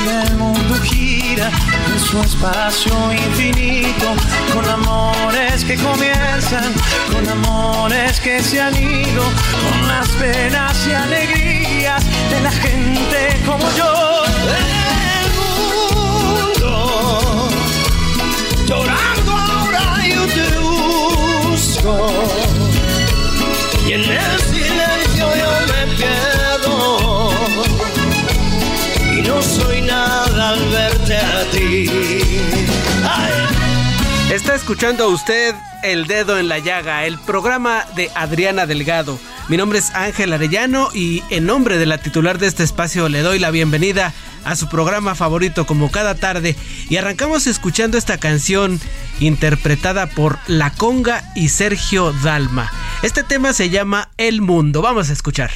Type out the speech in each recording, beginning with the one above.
Gira el mundo gira en su espacio infinito, con amores que comienzan, con amores que se han ido, con las penas y alegrías de la gente como yo. Está escuchando usted El Dedo en la Llaga, el programa de Adriana Delgado. Mi nombre es Ángel Arellano y en nombre de la titular de este espacio le doy la bienvenida a su programa favorito como cada tarde y arrancamos escuchando esta canción interpretada por La Conga y Sergio Dalma. Este tema se llama El Mundo. Vamos a escuchar.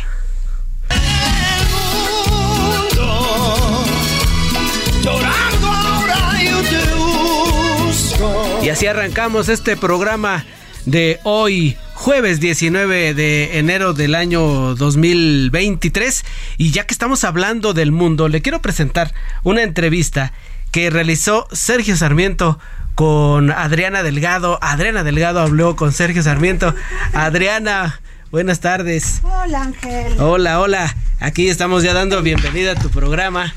Y así arrancamos este programa de hoy, jueves 19 de enero del año 2023. Y ya que estamos hablando del mundo, le quiero presentar una entrevista que realizó Sergio Sarmiento con Adriana Delgado. Adriana Delgado habló con Sergio Sarmiento. Adriana, buenas tardes. Hola Ángel. Hola, hola. Aquí estamos ya dando bienvenida a tu programa.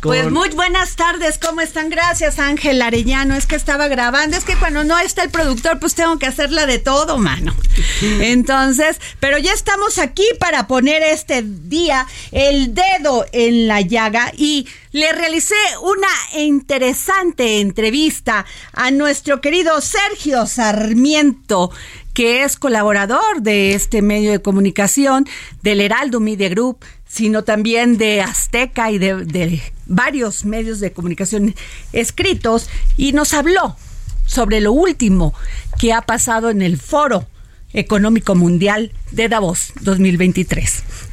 Con- Pues muy buenas tardes, ¿cómo están? Gracias Ángel Arellano, es que estaba grabando, es que cuando no está el productor pues tengo que hacerla de todo, mano. Entonces, pero ya estamos aquí para poner este día el dedo en la llaga y le realicé una interesante entrevista a nuestro querido Sergio Sarmiento que es colaborador de este medio de comunicación, del Heraldo Media Group, sino también de Azteca y de, varios medios de comunicación escritos, y nos habló sobre lo último que ha pasado en el Foro Económico Mundial de Davos 2023.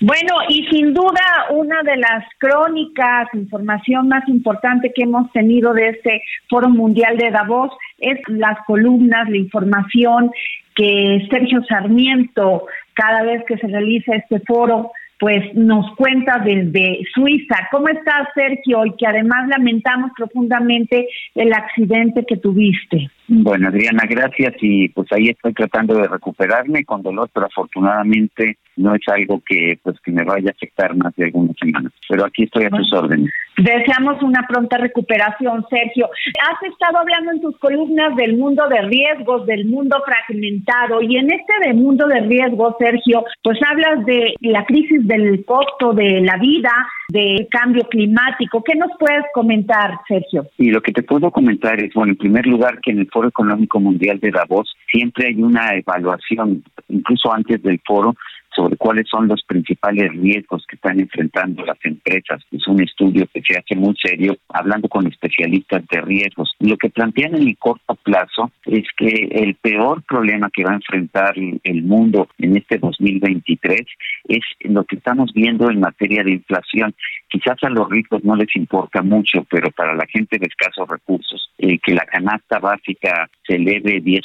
Bueno, y sin duda una de las crónicas, información más importante que hemos tenido de este Foro Mundial de Davos es las columnas, la información que Sergio Sarmiento, cada vez que se realiza este foro, pues nos cuenta desde Suiza. ¿Cómo estás, Sergio? Y que además lamentamos profundamente el accidente que tuviste. Bueno, Adriana, gracias y pues ahí estoy tratando de recuperarme con dolor, pero afortunadamente no es algo que pues que me vaya a afectar más de algunas semanas. Pero aquí estoy a tus órdenes. Deseamos una pronta recuperación, Sergio. Has estado hablando en tus columnas del mundo de riesgos, del mundo fragmentado, y en este de mundo de riesgos, Sergio, pues hablas de la crisis del costo de la vida, del cambio climático. ¿Qué nos puedes comentar, Sergio? Y lo que te puedo comentar es, bueno, en primer lugar, que en el Foro Económico Mundial de Davos siempre hay una evaluación, incluso antes del foro, sobre cuáles son los principales riesgos que están enfrentando las empresas. Es un estudio que se hace muy serio, hablando con especialistas de riesgos. Lo que plantean en el corto plazo es que el peor problema que va a enfrentar el mundo en este 2023 es lo que estamos viendo en materia de inflación. Quizás a los ricos no les importa mucho, pero para la gente de escasos recursos, eh, que la canasta básica se eleve 10%,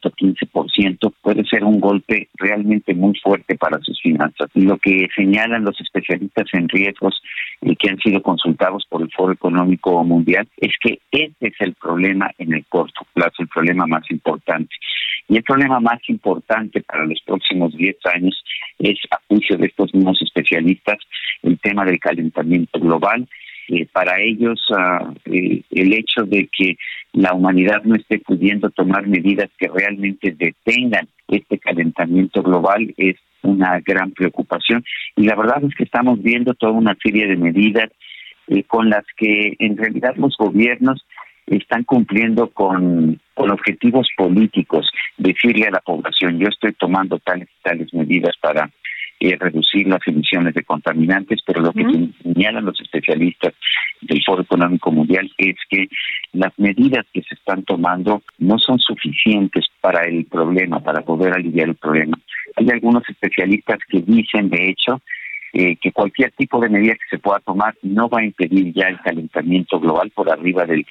15%, puede ser un golpe realmente muy fuerte para sus finanzas. Y lo que señalan los especialistas en riesgos y que han sido consultados por el Foro Económico Mundial es que este es el problema en el corto plazo, el problema más importante. Y el problema más importante para los próximos 10 años es, a juicio de estos mismos especialistas, el tema del calentamiento global eh, para ellos ah, eh, el hecho de que la humanidad no esté pudiendo tomar medidas que realmente detengan este calentamiento global es una gran preocupación. Y la verdad es que estamos viendo toda una serie de medidas eh, con las que en realidad los gobiernos están cumpliendo con, con objetivos políticos, decirle a la población, yo estoy tomando tales y tales medidas para eh, reducir las emisiones de contaminantes, pero lo que señalan los especialistas del Foro Económico Mundial es que las medidas que se están tomando no son suficientes para el problema, para poder aliviar el problema. Hay algunos especialistas que dicen, de hecho, eh, que cualquier tipo de medida que se pueda tomar no va a impedir ya el calentamiento global por arriba del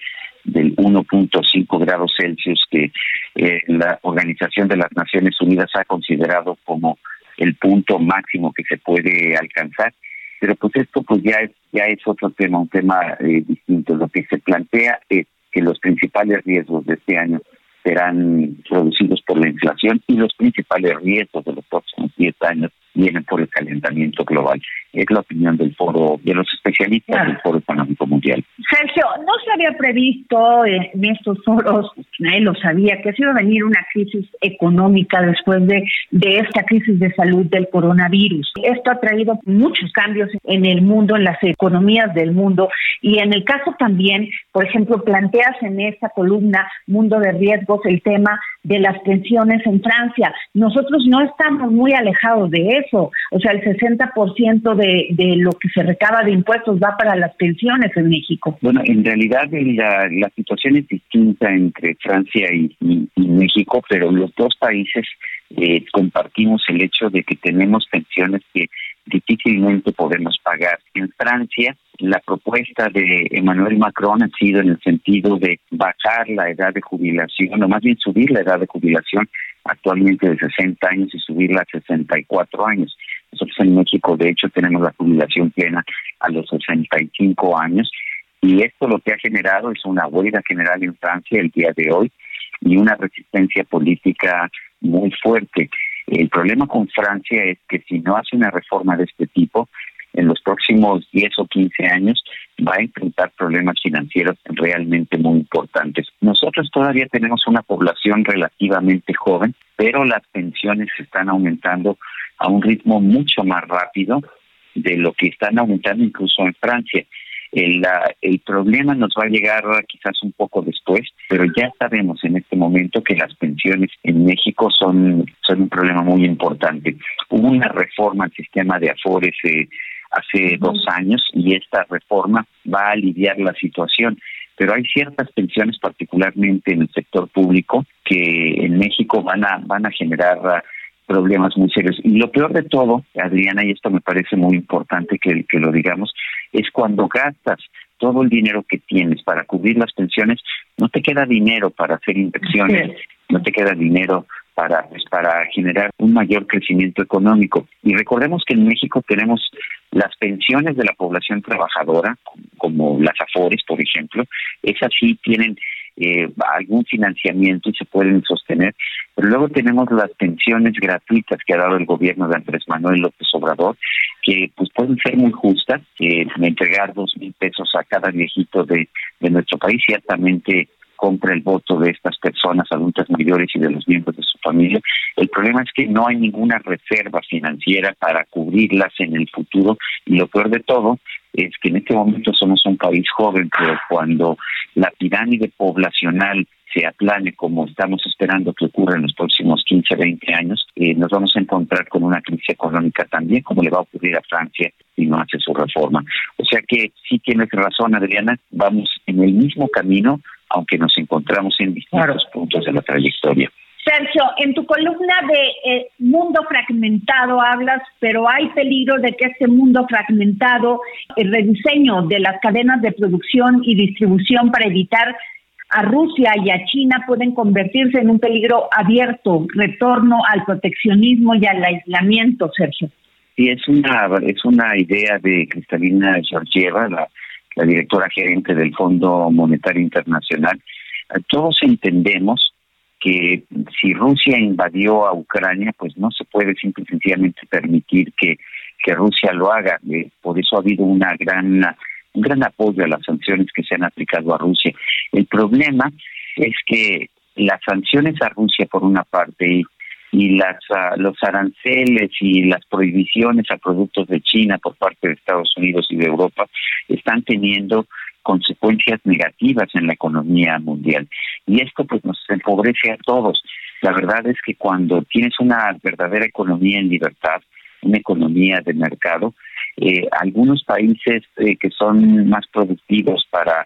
del 1.5 grados Celsius que eh, la Organización de las Naciones Unidas ha considerado como el punto máximo que se puede alcanzar. Pero pues esto pues ya es, ya es otro tema, un tema eh, distinto. Lo que se plantea es que los principales riesgos de este año serán producidos por la inflación y los principales riesgos de los próximos 10 años vienen por el calentamiento global. Es la opinión del foro, de los especialistas del Foro Económico Mundial. Sergio, no se había previsto en estos foros, nadie lo sabía, que se iba a venir una crisis económica después de, de esta crisis de salud del coronavirus. Esto ha traído muchos cambios en el mundo, en las economías del mundo, y en el caso también, por ejemplo, planteas en esta columna Mundo de Riesgos el tema de las pensiones en Francia. Nosotros no estamos muy alejados de eso. O sea, el 60% de, lo que se recaba de impuestos va para las pensiones en México. Bueno, en realidad la, la situación es distinta entre Francia y, México, pero los dos países eh, compartimos el hecho de que tenemos pensiones que difícilmente podemos pagar. En Francia, la propuesta de Emmanuel Macron ha sido en el sentido de bajar la edad de jubilación, o más bien subir la edad de jubilación actualmente de 60 años y subirla a 64 años. Nosotros en México, de hecho, tenemos la jubilación plena a los 65 años y esto lo que ha generado es una huelga general en Francia el día de hoy y una resistencia política muy fuerte. El problema con Francia es que si no hace una reforma de este tipo, en los próximos 10 o 15 años va a enfrentar problemas financieros realmente muy importantes. Nosotros todavía tenemos una población relativamente joven, pero las pensiones están aumentando a un ritmo mucho más rápido de lo que están aumentando incluso en Francia. El, el problema nos va a llegar quizás un poco después, pero ya sabemos en este momento que las pensiones en México son, son un problema muy importante. Hubo una reforma al sistema de Afores eh, hace dos años y esta reforma va a aliviar la situación. Pero hay ciertas pensiones, particularmente en el sector público, que en México van a van a generar problemas muy serios. Y lo peor de todo, Adriana, y esto me parece muy importante que, que lo digamos, es cuando gastas todo el dinero que tienes para cubrir las pensiones, no te queda dinero para hacer inversiones, no te queda dinero para, pues, para generar un mayor crecimiento económico. Y recordemos que en México tenemos las pensiones de la población trabajadora, como las AFORES, por ejemplo, esas sí tienen eh, algún financiamiento y se pueden sostener, pero luego tenemos las pensiones gratuitas que ha dado el gobierno de Andrés Manuel López Obrador, que pues pueden ser muy justas, que entregar dos mil pesos a cada viejito de, de nuestro país ciertamente compra el voto de estas personas adultas mayores y de los miembros de su familia. El problema es que no hay ninguna reserva financiera para cubrirlas en el futuro y lo peor de todo es que en este momento somos un país joven, pero cuando la pirámide poblacional se aplane como estamos esperando que ocurra en los próximos 15, 20 años, eh, nos vamos a encontrar con una crisis económica también, como le va a ocurrir a Francia si no hace su reforma. O sea que sí tienes razón, Adriana, vamos en el mismo camino, aunque nos encontramos en distintos puntos de la trayectoria. Sergio, en tu columna de eh, mundo fragmentado hablas, pero hay peligro de que este mundo fragmentado, el rediseño de las cadenas de producción y distribución para evitar a Rusia y a China pueden convertirse en un peligro abierto, retorno al proteccionismo y al aislamiento, Sergio. Sí, es una, es una idea de Cristalina Georgieva, la, la directora gerente del Fondo Monetario Internacional. Todos entendemos que si Rusia invadió a Ucrania, pues no se puede simple y sencillamente permitir que, Rusia lo haga. Eh, por eso ha habido una gran un gran apoyo a las sanciones que se han aplicado a Rusia. El problema es que las sanciones a Rusia por una parte y, las ah, los aranceles y las prohibiciones a productos de China por parte de Estados Unidos y de Europa están teniendo consecuencias negativas en la economía mundial. Y esto pues nos empobrece a todos. La verdad es que cuando tienes una verdadera economía en libertad, una economía de mercado, eh, algunos países eh, que son más productivos para,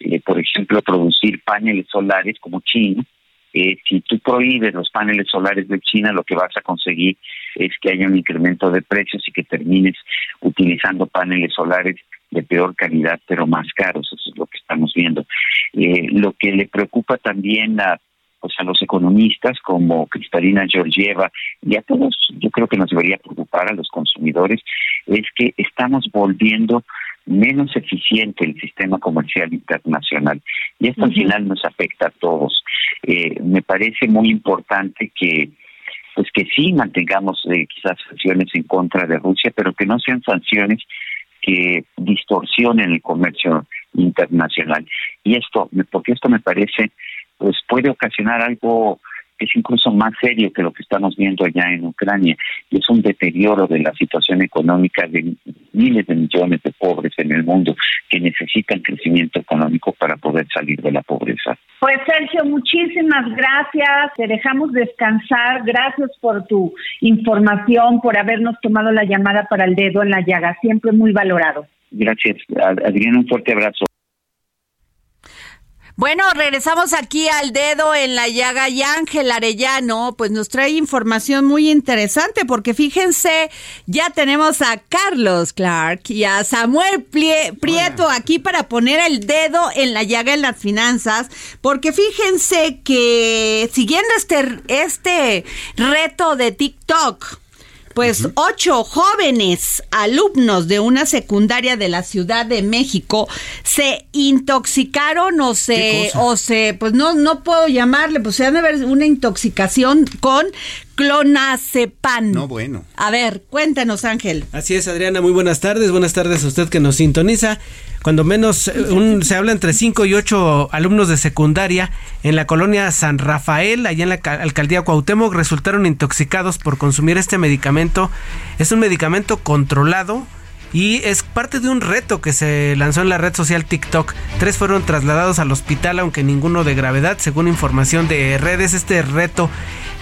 eh, por ejemplo, producir paneles solares como China, si tú prohíbes los paneles solares de China, lo que vas a conseguir es que haya un incremento de precios y que termines utilizando paneles solares de peor calidad, pero más caros. Eso es lo que estamos viendo. lo que le preocupa también a pues a los economistas como Cristalina Georgieva y a todos, yo creo que nos debería preocupar a los consumidores, es que estamos volviendo menos eficiente el sistema comercial internacional. Y esto al final nos afecta a todos. Eh, me parece muy importante que pues que sí mantengamos eh, quizás sanciones en contra de Rusia, pero que no sean sanciones que distorsionen el comercio internacional. Y esto, porque esto me parece pues puede ocasionar algo es incluso más serio que lo que estamos viendo allá en Ucrania, y es un deterioro de la situación económica de miles de millones de pobres en el mundo que necesitan crecimiento económico para poder salir de la pobreza. Pues Sergio, muchísimas gracias, te dejamos descansar, gracias por tu información, por habernos tomado la llamada para el dedo en la llaga, siempre muy valorado. Gracias, Adrián, un fuerte abrazo. Bueno, regresamos aquí al dedo en la llaga y Ángel Arellano, pues nos trae información muy interesante porque fíjense, ya tenemos a Carlos Clark y a Samuel Prieto aquí para poner el dedo en la llaga en las finanzas, porque fíjense que siguiendo este, este reto de TikTok, pues ocho jóvenes alumnos de una secundaria de la Ciudad de México se intoxicaron o se, o se, pues no, no puedo llamarle, pues se han de ver una intoxicación con clonazepam. No, bueno. A ver, cuéntanos, Ángel. Así es, Adriana, muy buenas tardes. Buenas tardes a usted que nos sintoniza. Cuando menos eh, se habla entre 5 y 8 alumnos de secundaria en la colonia San Rafael, allá en la alcaldía Cuauhtémoc, resultaron intoxicados por consumir este medicamento. Es un medicamento controlado y es parte de un reto que se lanzó en la red social TikTok. Tres fueron trasladados al hospital, aunque ninguno de gravedad, según información de redes. Este reto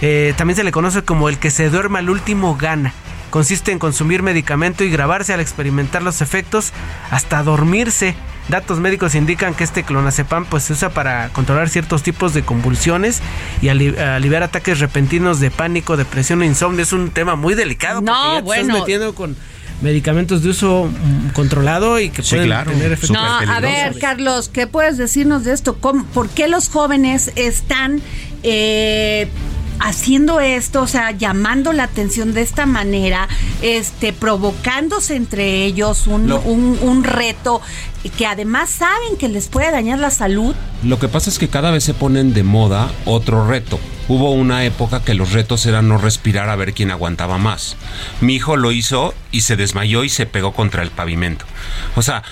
eh, también se le conoce como el que se duerma al último gana. Consiste en consumir medicamento y grabarse al experimentar los efectos hasta dormirse. Datos médicos indican que este clonazepam pues, se usa para controlar ciertos tipos de convulsiones y aliviar ataques repentinos de pánico, depresión e insomnio. Es un tema muy delicado no, porque ya bueno. estás metiendo con medicamentos de uso mm, controlado y que pueden tener efectos. No, a ver, Carlos, ¿qué puedes decirnos de esto? ¿Por qué los jóvenes están eh, haciendo esto, o sea, llamando la atención de esta manera, este, provocándose entre ellos un, un, un reto que además saben que les puede dañar la salud. Lo que pasa es que cada vez se ponen de moda otro reto. Hubo una época que los retos eran no respirar a ver quién aguantaba más. Mi hijo lo hizo y se desmayó y se pegó contra el pavimento. O sea,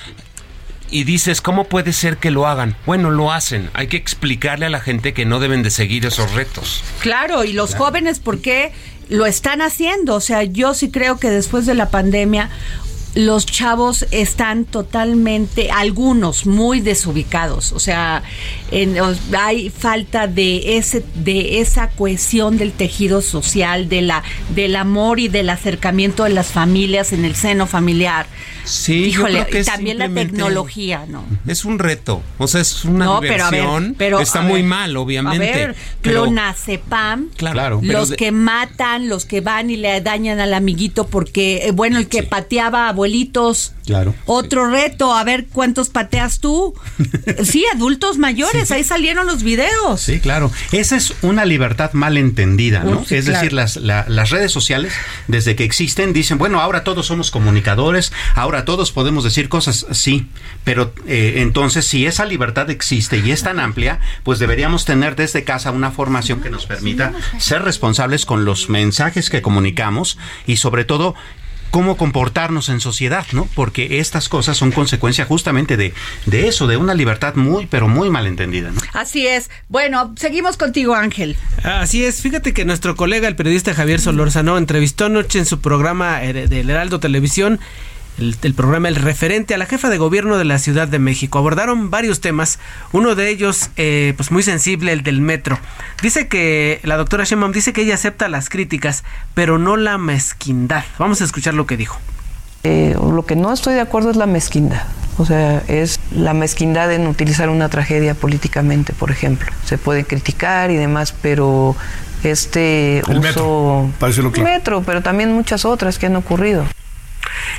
y dices, ¿cómo puede ser que lo hagan? Bueno, lo hacen. Hay que explicarle a la gente que no deben de seguir esos retos. Claro, y los jóvenes, ¿por qué lo están haciendo? O sea, yo sí creo que después de la pandemia los chavos están totalmente, algunos muy desubicados, o sea, hay falta de ese, de esa cohesión del tejido social, de la, del amor y del acercamiento de las familias en el seno familiar. Sí, Híjole, y también la tecnología, ¿no? Es un reto, o sea, es una no, diversión. Pero, está muy mal, obviamente. A ver, clonazepam, claro, los que matan, los que van y le dañan al amiguito porque, eh, bueno, el que pateaba abuelitos. Claro. Otro reto, a ver cuántos pateas tú. sí, adultos mayores, ahí salieron los videos. Sí, claro. Esa es una libertad mal entendida, ¿no? es decir, las, las redes sociales, desde que existen, dicen, bueno, ahora todos somos comunicadores, ahora todos podemos decir cosas, sí, pero eh, entonces si esa libertad existe y es tan amplia, pues deberíamos tener desde casa una formación que nos permita ser responsables con los mensajes que comunicamos y sobre todo cómo comportarnos en sociedad, ¿no? Porque estas cosas son consecuencia justamente de, de eso, de una libertad muy, pero muy mal entendida, ¿no? Así es. Bueno, seguimos contigo, Ángel. Así es. Fíjate que nuestro colega, el periodista Javier Solórzano, entrevistó anoche en su programa eh, del Heraldo Televisión el, programa El Referente a la jefa de gobierno de la Ciudad de México. Abordaron varios temas, uno de ellos eh, pues muy sensible, el del metro. Dice que la doctora Sheinbaum dice que ella acepta las críticas, pero no la mezquindad. Vamos a escuchar lo que dijo. Eh, lo que no estoy de acuerdo es la mezquindad. O sea, es la mezquindad en utilizar una tragedia políticamente, por ejemplo. Se puede criticar y demás, pero este el uso metro, metro, pero también muchas otras que han ocurrido.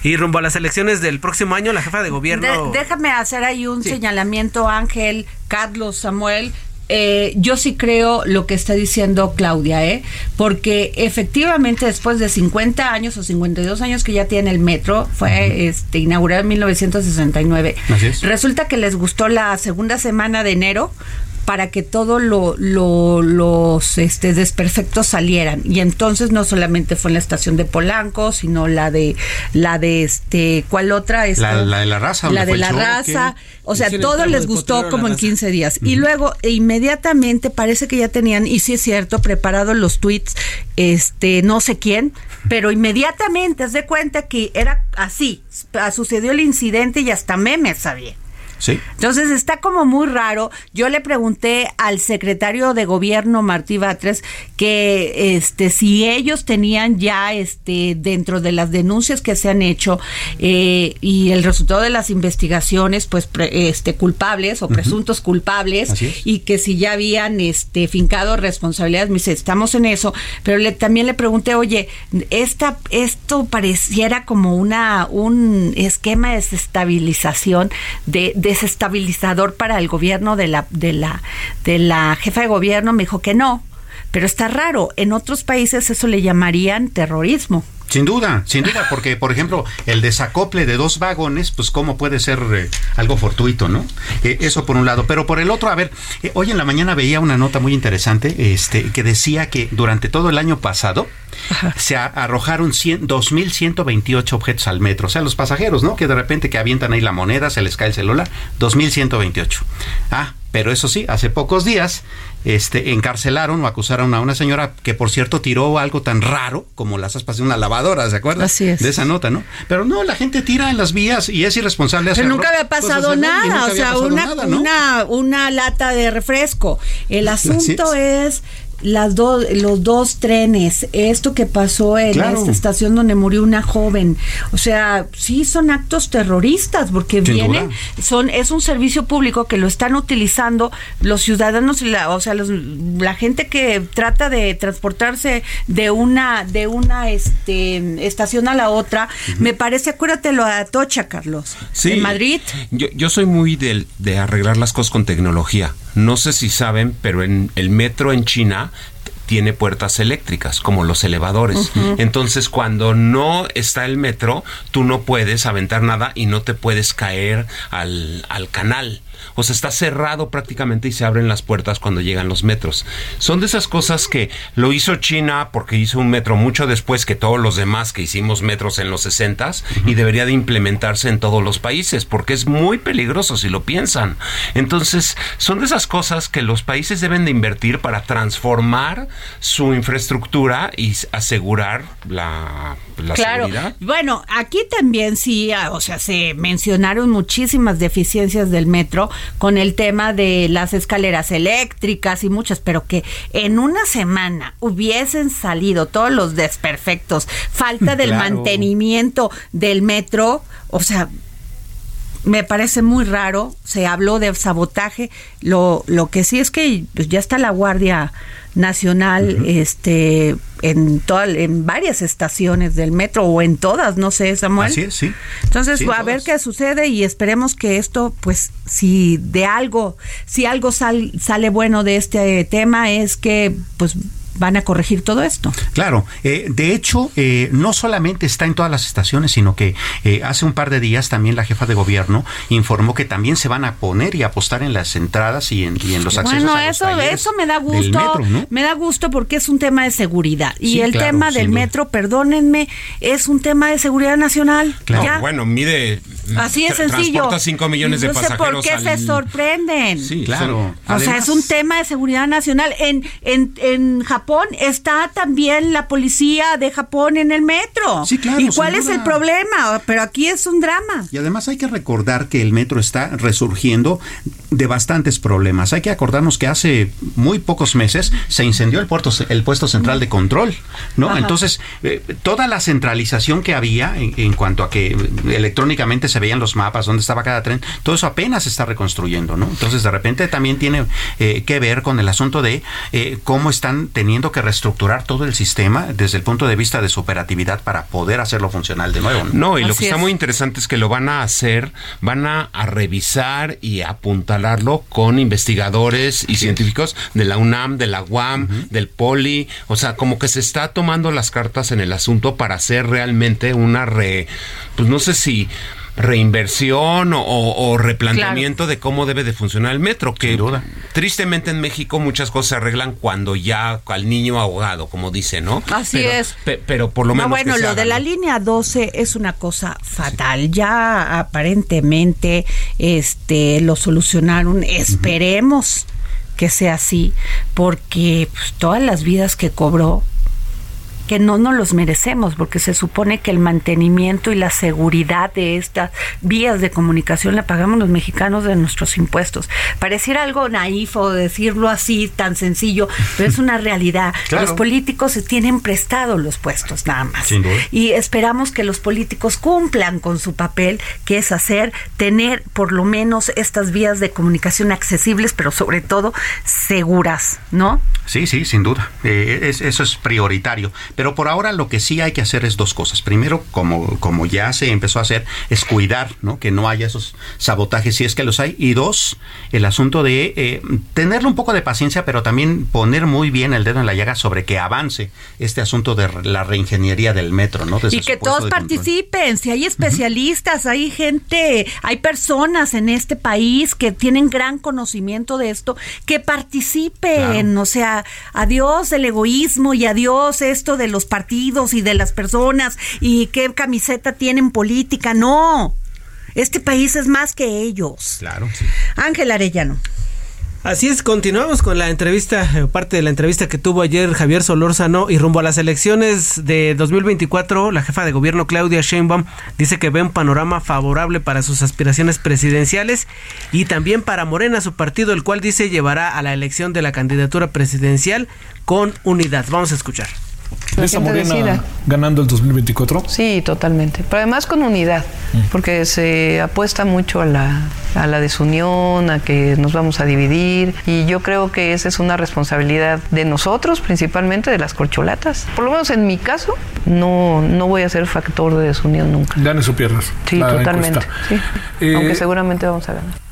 Y rumbo a las elecciones del próximo año, la jefa de gobierno. déjame hacer ahí un señalamiento, Ángel, Carlos, Samuel. Eh, yo sí creo lo que está diciendo Claudia, ¿eh? porque efectivamente después de 50 años o 52 años que ya tiene el metro, fue este, inaugurado en 1969, resulta que les gustó la segunda semana de enero, para que todos lo, los este, desperfectos salieran. Y entonces no solamente fue en la estación de Polanco, sino la de, la de este, ¿cuál otra? la, de la raza. La de la raza. O sea, todo les gustó como en 15 días. Y luego, e inmediatamente, parece que ya tenían, y sí es cierto, preparados los tweets, este, no sé quién, pero inmediatamente, haz de cuenta que era así, sucedió el incidente y hasta memes sabía. Entonces está como muy raro. Yo le pregunté al secretario de gobierno Martí Batres que este si ellos tenían ya este dentro de las denuncias que se han hecho eh, y el resultado de las investigaciones pues este culpables o presuntos culpables y que si ya habían este fincado responsabilidades me dice estamos en eso pero le, también le pregunté oye esta esto pareciera como una un esquema de desestabilización de desestabilizador para el gobierno de la, de la, de la jefa de gobierno, me dijo que no. Pero está raro, en otros países eso le llamarían terrorismo. Sin duda, sin duda, porque por ejemplo el desacople de dos vagones, pues cómo puede ser eh, algo fortuito, ¿no? Eh, eso por un lado, pero por el otro, a ver, eh, hoy en la mañana veía una nota muy interesante, este, que decía que durante todo el año pasado se arrojaron 2.128 objetos al metro, o sea, los pasajeros, ¿no? Que de repente que avientan ahí la moneda, se les cae el celular, 2.128. Ah, pero eso sí, hace pocos días este, encarcelaron o acusaron a una señora que, por cierto, tiró algo tan raro como las aspas de una lavadora, ¿se acuerdan? Así es. De esa nota, ¿no? Pero no, la gente tira en las vías y es irresponsable. Pero nunca había pasado nada, o sea, una, una, una lata de refresco. El asunto es las dos los dos trenes, esto que pasó en esta estación donde murió una joven, o sea, sí son actos terroristas porque vienen, son es un servicio público que lo están utilizando los ciudadanos, la, o sea, la gente que trata de transportarse de una de una este estación a la otra, me parece, acuérdate lo de Atocha, Carlos, sí, en Madrid. Yo, yo soy muy de, de arreglar las cosas con tecnología. No sé si saben, pero en el metro en China tiene puertas eléctricas, como los elevadores. Entonces, cuando no está el metro, tú no puedes aventar nada y no te puedes caer al, al canal o sea, está cerrado prácticamente y se abren las puertas cuando llegan los metros. Son de esas cosas que lo hizo China porque hizo un metro mucho después que todos los demás que hicimos metros en los 60 y debería de implementarse en todos los países porque es muy peligroso si lo piensan. Entonces, son de esas cosas que los países deben de invertir para transformar su infraestructura y asegurar la, la claro. seguridad. Bueno, aquí también sí, ah, o sea, se mencionaron muchísimas deficiencias del metro con el tema de las escaleras eléctricas y muchas, pero que en una semana hubiesen salido todos los desperfectos, falta del Claro. mantenimiento del metro, o sea, me parece muy raro. Se habló de sabotaje. Lo, lo que sí es que pues, ya está la Guardia Nacional este, en, toda, en varias estaciones del metro o en todas, no sé, Samuel. Así es, sí. Entonces, Sí, a ver qué sucede y esperemos que esto, pues, si de algo, si algo sal- sale bueno de este tema es que, pues, van a corregir todo esto. Claro, eh, de hecho, eh, no solamente está en todas las estaciones, sino que eh, hace un par de días también la jefa de gobierno informó que también se van a poner y apostar en las entradas y en, y en los accesos Bueno, a los eso, me da del gusto. metro, ¿no? Me da gusto porque es un tema de seguridad. Y Sí, el claro, tema del duda. metro, perdónenme, es un tema de seguridad nacional. Claro. Ya. Bueno, mide. Así de tra- sencillo. Transporta 5 millones de no sé pasajeros. por qué al- se sorprenden. Sí, Claro. O sea, es un tema de seguridad nacional. En, en, en Japón está también la policía de Japón en el metro. Sí, claro, ¿Y cuál es el problema? Pero aquí es un drama. Y además hay que recordar que el metro está resurgiendo de bastantes problemas. Hay que acordarnos que hace muy pocos meses se incendió el, puerto, el puesto central de control, ¿no? Ajá. Entonces, eh, toda la centralización que había en, en cuanto a que electrónicamente se veían los mapas, dónde estaba cada tren, todo eso apenas se está reconstruyendo, ¿no? Entonces, de repente también tiene eh, que ver con el asunto de eh, cómo están teniendo que reestructurar todo el sistema desde el punto de vista de su operatividad para poder hacerlo funcional de nuevo. ¿no? No, y lo que está es. muy interesante es que lo van a hacer, van a, a revisar y a apuntalarlo con investigadores y científicos de la UNAM, de la UAM, del POLI, o sea, como que se está tomando las cartas en el asunto para hacer realmente una re, pues no sé si reinversión o, o replanteamiento de cómo debe de funcionar el metro, que Sin duda. tristemente en México muchas cosas se arreglan cuando ya al niño ahogado, como dice, ¿no? Así Pero- es. pe- pero por lo No, menos bueno, que se lo haga, de la ¿no? línea 12 es una cosa fatal. Ya aparentemente este lo solucionaron. Esperemos que sea así, porque pues, todas las vidas que cobró que no nos los merecemos, porque se supone que el mantenimiento y la seguridad de estas vías de comunicación la pagamos los mexicanos de nuestros impuestos. Pareciera algo naif o decirlo así tan sencillo, pero es una realidad. Claro. Los políticos se tienen prestado los puestos nada más. Sin duda. Y esperamos que los políticos cumplan con su papel, que es hacer, tener por lo menos estas vías de comunicación accesibles, pero sobre todo seguras, ¿no? Sí, sí, sin duda. Eh, es- eso es prioritario. Pero por ahora lo que sí hay que hacer es dos cosas. Primero, como, como ya se empezó a hacer, es cuidar ¿no? que no haya esos sabotajes si es que los hay. Y dos, el asunto de eh, tenerle un poco de paciencia, pero también poner muy bien el dedo en la llaga sobre que avance este asunto de la reingeniería del metro. ¿no? Desde y que todos participen, si hay especialistas, hay gente, hay personas en este país que tienen gran conocimiento de esto, que participen, o sea, adiós el egoísmo y adiós esto de los partidos y de las personas y qué camiseta tienen política, no. Este país es más que ellos. Claro. sí. Ángel Arellano. Así es, continuamos con la entrevista, eh, parte de la entrevista que tuvo ayer Javier Solórzano y rumbo a las elecciones de 2024, la jefa de gobierno Claudia Sheinbaum dice que ve un panorama favorable para sus aspiraciones presidenciales y también para Morena, su partido, el cual dice llevará a la elección de la candidatura presidencial con unidad. Vamos a escuchar. ¿Ves a Morena decida. ganando el 2024? Sí, totalmente. Pero además con unidad, porque se apuesta mucho a la, a la desunión, a que nos vamos a dividir. Y yo creo que esa es una responsabilidad de nosotros, principalmente de las corcholatas. Por lo menos en mi caso, no, no voy a ser factor de desunión nunca. Ganes o pierdas. Sí, totalmente. sí. Eh, Aunque seguramente vamos a ganar.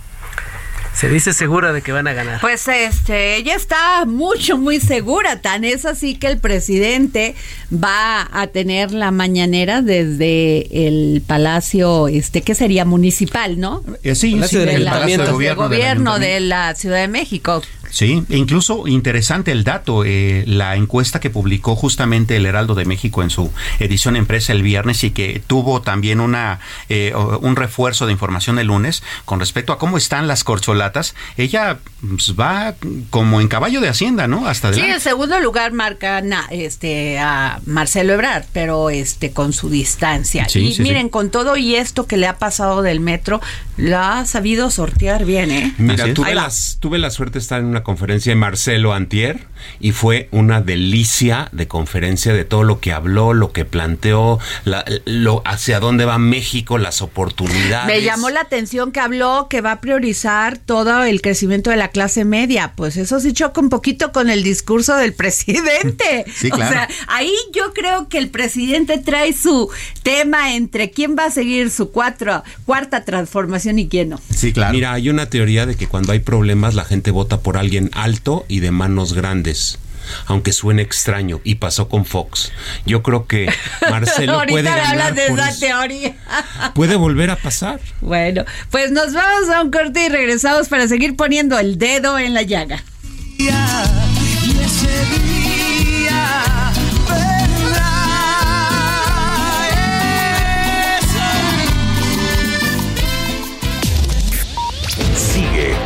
Se dice segura de que van a ganar. Pues este, ella está mucho, muy segura. Tan es así que el presidente va a tener la mañanera desde el palacio, este, que sería municipal, ¿no? Eh, sí, sí, del el la- Palacio de. Gobierno, de la Ciudad de México. Sí, e incluso interesante el dato, eh, la encuesta que publicó justamente el Heraldo de México en su edición empresa el viernes y que tuvo también una eh, un refuerzo de información el lunes con respecto a cómo están las corcholatas. Ella pues, va como en caballo de hacienda, ¿no? Hasta Sí, en segundo lugar marca este a Marcelo Ebrard, pero este con su distancia. y miren, con todo y esto que le ha pasado del metro, la ha sabido sortear bien, ¿eh? Mira, tuve, las, tuve la suerte de estar en una conferencia de Marcelo Antier y fue una delicia de conferencia de todo lo que habló, lo que planteó, lo hacia dónde va México, las oportunidades. Me llamó la atención que habló que va a priorizar todo el crecimiento de la clase media. Pues eso sí choca un poquito con el discurso del presidente. Sí, claro. O sea, ahí yo creo que el presidente trae su tema entre quién va a seguir su cuatro, cuarta transformación y quién no. Sí, claro. Mira, hay una teoría de que cuando hay problemas la gente vota por alguien alto y de manos grandes aunque suene extraño, y pasó con Fox. Yo creo que Marcelo puede ganar de esa teoría. puede volver a pasar. Bueno, pues nos vamos a un corte y regresamos para seguir poniendo el dedo en la llaga.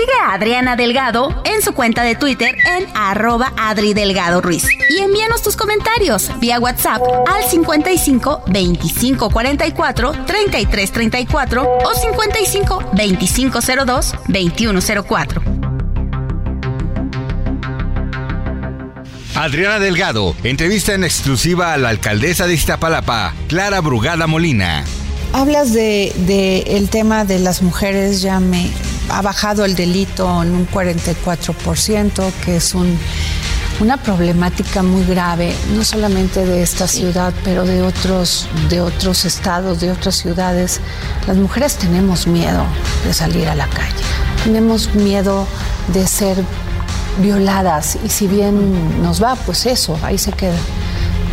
Sigue a Adriana Delgado en su cuenta de Twitter en arroba Adri Delgado Ruiz. Y envíanos tus comentarios vía WhatsApp al 55 25 44 33 34 o 55 25 02 21 04. Adriana Delgado, entrevista en exclusiva a la alcaldesa de Iztapalapa, Clara Brugada Molina. Hablas de, de el tema de las mujeres, ya me ha bajado el delito en un 44%, que es un, una problemática muy grave, no solamente de esta ciudad, pero de otros, de otros estados, de otras ciudades. Las mujeres tenemos miedo de salir a la calle, tenemos miedo de ser violadas y si bien nos va, pues eso, ahí se queda.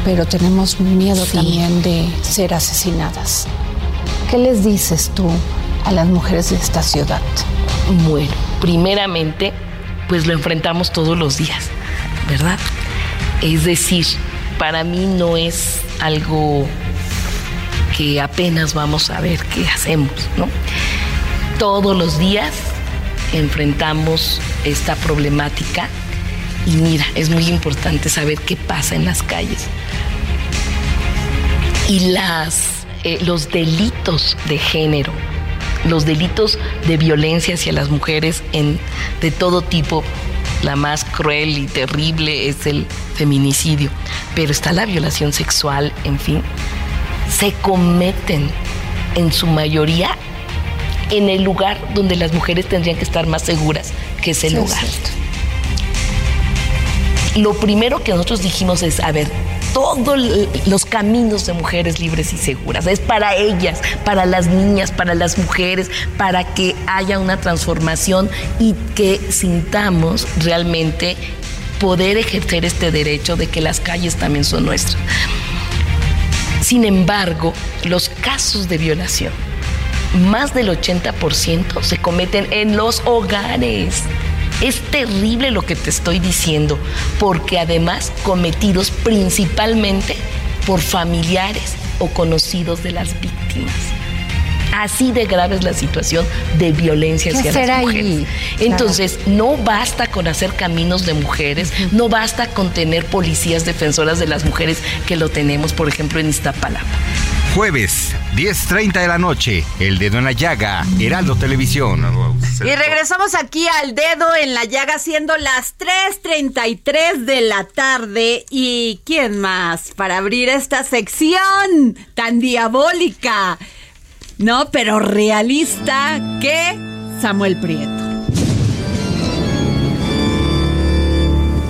Pero tenemos miedo también de ser asesinadas. ¿Qué les dices tú a las mujeres de esta ciudad? Bueno, primeramente, pues lo enfrentamos todos los días, ¿verdad? Es decir, para mí no es algo que apenas vamos a ver qué hacemos, ¿no? Todos los días enfrentamos esta problemática y mira, es muy importante saber qué pasa en las calles. Y las, eh, los delitos de género los delitos de violencia hacia las mujeres en, de todo tipo. La más cruel y terrible es el feminicidio, pero está la violación sexual, en fin. Se cometen en su mayoría en el lugar donde las mujeres tendrían que estar más seguras, que es el hogar. Lo primero que nosotros dijimos es, a ver, todos los caminos de mujeres libres y seguras. Es para ellas, para las niñas, para las mujeres, para que haya una transformación y que sintamos realmente poder ejercer este derecho de que las calles también son nuestras. Sin embargo, los casos de violación, más del 80% se cometen en los hogares. Es terrible lo que te estoy diciendo, porque además cometidos principalmente por familiares o conocidos de las víctimas. Así de grave es la situación de violencia hacia las mujeres. Entonces, no basta con hacer caminos de mujeres, no basta con tener policías defensoras de las mujeres que lo tenemos, por ejemplo, en Iztapalapa. Jueves, 10.30 de la noche, El Dedo en la Llaga, Heraldo Televisión. Y regresamos aquí al Dedo en la Llaga, siendo las 3.33 de la tarde. ¿Y quién más para abrir esta sección tan diabólica? No, pero realista que Samuel Prieto.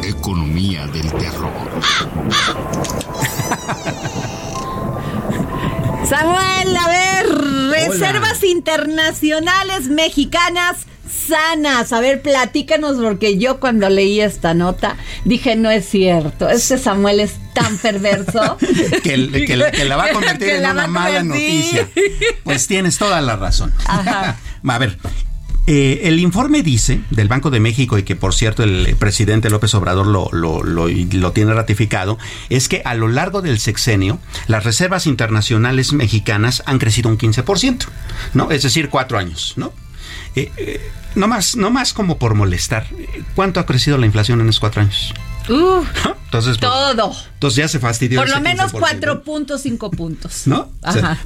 Economía del terror. Samuel, a ver, reservas internacionales mexicanas sanas. A ver, platícanos, porque yo cuando leí esta nota dije, no es cierto. Este Samuel es tan perverso. que, la va a convertir en una mala noticia. Pues tienes toda la razón. a ver, eh, el informe dice del Banco de México y que por cierto el presidente López Obrador lo, lo, lo, tiene ratificado, es que a lo largo del sexenio las reservas internacionales mexicanas han crecido un 15%, ¿no? Es decir, cuatro años, ¿no? Eh, eh, no, más, no más como por molestar. ¿Cuánto ha crecido la inflación en esos cuatro años? Uh, entonces, pues, todo. Entonces ya se fastidió. Por lo menos 4.5 puntos. ¿No?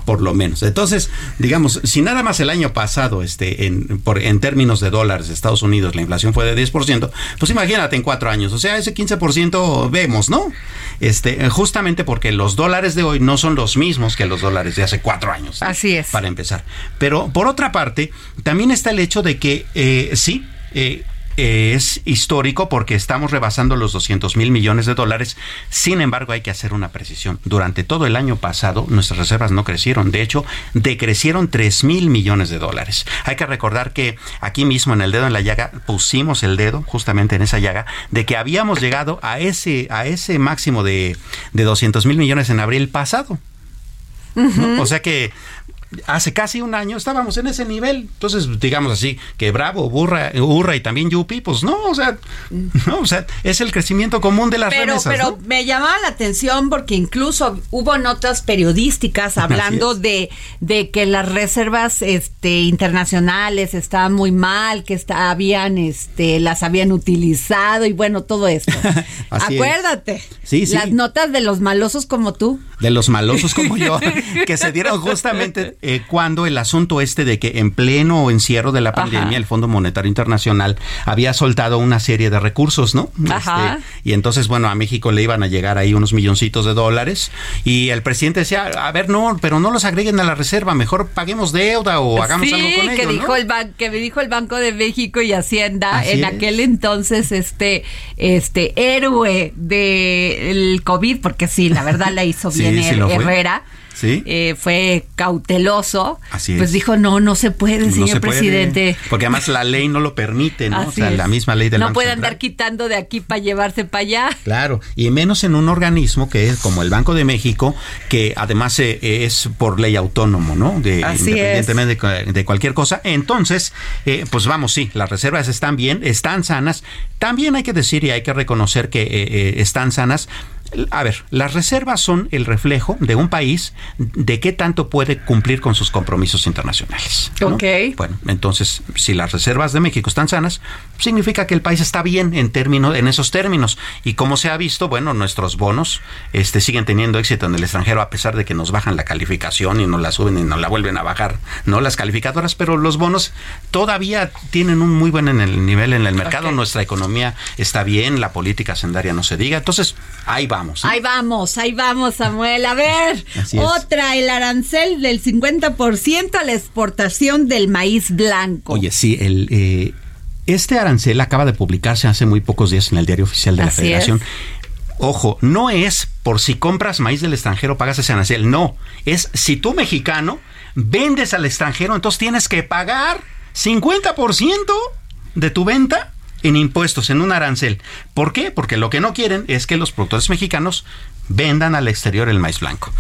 por lo menos. Entonces, digamos, si nada más el año pasado, este, en, por, en términos de dólares Estados Unidos, la inflación fue de 10%, pues imagínate en cuatro años. O sea, ese 15% vemos, ¿no? Este, justamente porque los dólares de hoy no son los mismos que los dólares de hace cuatro años. Así es. Para empezar. Pero por otra parte, también está el hecho de que eh, sí, eh, es histórico porque estamos rebasando los 200 mil millones de dólares. Sin embargo, hay que hacer una precisión. Durante todo el año pasado, nuestras reservas no crecieron. De hecho, decrecieron 3 mil millones de dólares. Hay que recordar que aquí mismo en el dedo en la llaga pusimos el dedo justamente en esa llaga de que habíamos llegado a ese, a ese máximo de, de 200 mil millones en abril pasado. O sea que hace casi un año estábamos en ese nivel. Entonces, digamos así, que Bravo, Burra, Urra y también Yupi, pues no, o sea, no, o sea, es el crecimiento común de las pero, remesas. Pero me llamaba la atención porque incluso hubo notas periodísticas hablando de, de que las reservas este, internacionales estaban muy mal, que habían, este, las habían utilizado y bueno, todo esto. Acuérdate. Sí, sí. Las notas de los malosos como tú. De los malosos como yo, que se dieron justamente eh, cuando el asunto este de que en pleno encierro de la pandemia el Fondo Monetario Internacional había soltado una serie de recursos, ¿no? Ajá. Este, y entonces, bueno, a México le iban a llegar ahí unos milloncitos de dólares y el presidente decía, a ver, no, pero no los agreguen a la reserva, mejor paguemos deuda o hagamos algo con que ello, dijo ¿no? el ban que me dijo el Banco de México y Hacienda en aquel entonces este este héroe del COVID porque sí, la verdad la hizo bien sí Her- lo fue. Sí. eh, fue cauteloso. Así Pues es. dijo, no, no se puede, No señor se puede, presidente. porque además la ley no lo permite, ¿no? o sea, es. la misma ley del No Banco puede Central. andar quitando de aquí para llevarse para allá. Claro, y menos en un organismo que es como el Banco de México, que además eh, es por ley autónomo, ¿no? De, Así independientemente de cua- de, cualquier cosa. Entonces, eh, pues vamos, sí, las reservas están bien, están sanas. También hay que decir y hay que reconocer que eh, eh, están sanas. A ver, las reservas son el reflejo de un país de qué tanto puede cumplir con sus compromisos internacionales. ¿no? Ok. Bueno, entonces, si las reservas de México están sanas, significa que el país está bien en términos, en esos términos. Y como se ha visto, bueno, nuestros bonos este, siguen teniendo éxito en el extranjero, a pesar de que nos bajan la calificación y nos la suben y nos la vuelven a bajar, ¿no? Las calificadoras, pero los bonos todavía tienen un muy buen en el nivel en el mercado. Nuestra economía está bien, la política sendaria no se diga. Entonces, ahí vamos. ¿no? Ahí vamos, ahí vamos, Samuel. A ver, otra, el arancel del 50% a la exportación del maíz blanco. Oye, sí, el, eh, este arancel acaba de publicarse hace muy pocos días en el diario oficial de la Federación. Ojo, no es por si compras maíz del extranjero pagas ese arancel, no, es si tú mexicano vendes al extranjero, entonces tienes que pagar 50% de tu venta en impuestos, en un arancel. ¿Por qué? Porque lo que no quieren es que los productores mexicanos vendan al exterior el maíz blanco.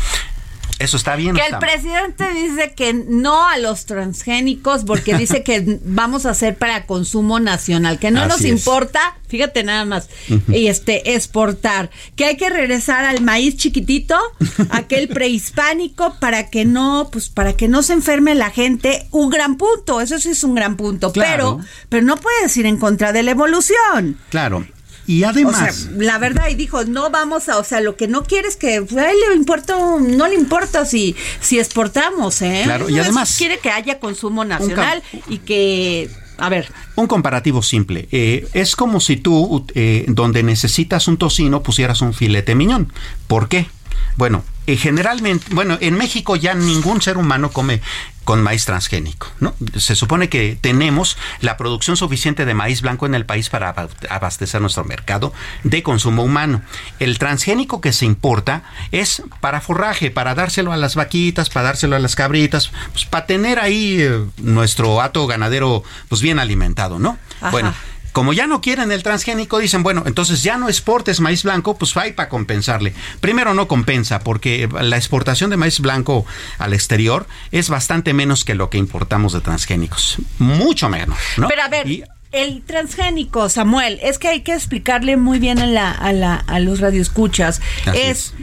Eso está bien. Que el presidente dice que no a los transgénicos porque dice que vamos a hacer para consumo nacional, que no nos importa, fíjate nada más, y este exportar, que hay que regresar al maíz chiquitito, aquel prehispánico para que no, pues para que no se enferme la gente, un gran punto, eso sí es un gran punto, pero pero no puedes ir en contra de la evolución. Claro. Y además. la verdad, y dijo, no vamos a, o sea, lo que no quiere es que pues, a él le importa, no le importa si, si exportamos, ¿eh? Claro, y además. Quiere que haya consumo nacional y que. A ver. Un comparativo simple. Eh, es como si tú, eh, donde necesitas un tocino, pusieras un filete miñón. ¿Por qué? Bueno, eh, generalmente, bueno, en México ya ningún ser humano come con maíz transgénico, ¿no? Se supone que tenemos la producción suficiente de maíz blanco en el país para abastecer nuestro mercado de consumo humano. El transgénico que se importa es para forraje, para dárselo a las vaquitas, para dárselo a las cabritas, pues para tener ahí eh, nuestro hato ganadero pues bien alimentado, ¿no? Bueno, como ya no quieren el transgénico, dicen, bueno, entonces ya no exportes maíz blanco, pues hay para compensarle. Primero no compensa, porque la exportación de maíz blanco al exterior es bastante menos que lo que importamos de transgénicos. Mucho menos, ¿no? Pero a ver. el transgénico, Samuel, es que hay que explicarle muy bien a, la, a, la, a los radioescuchas. es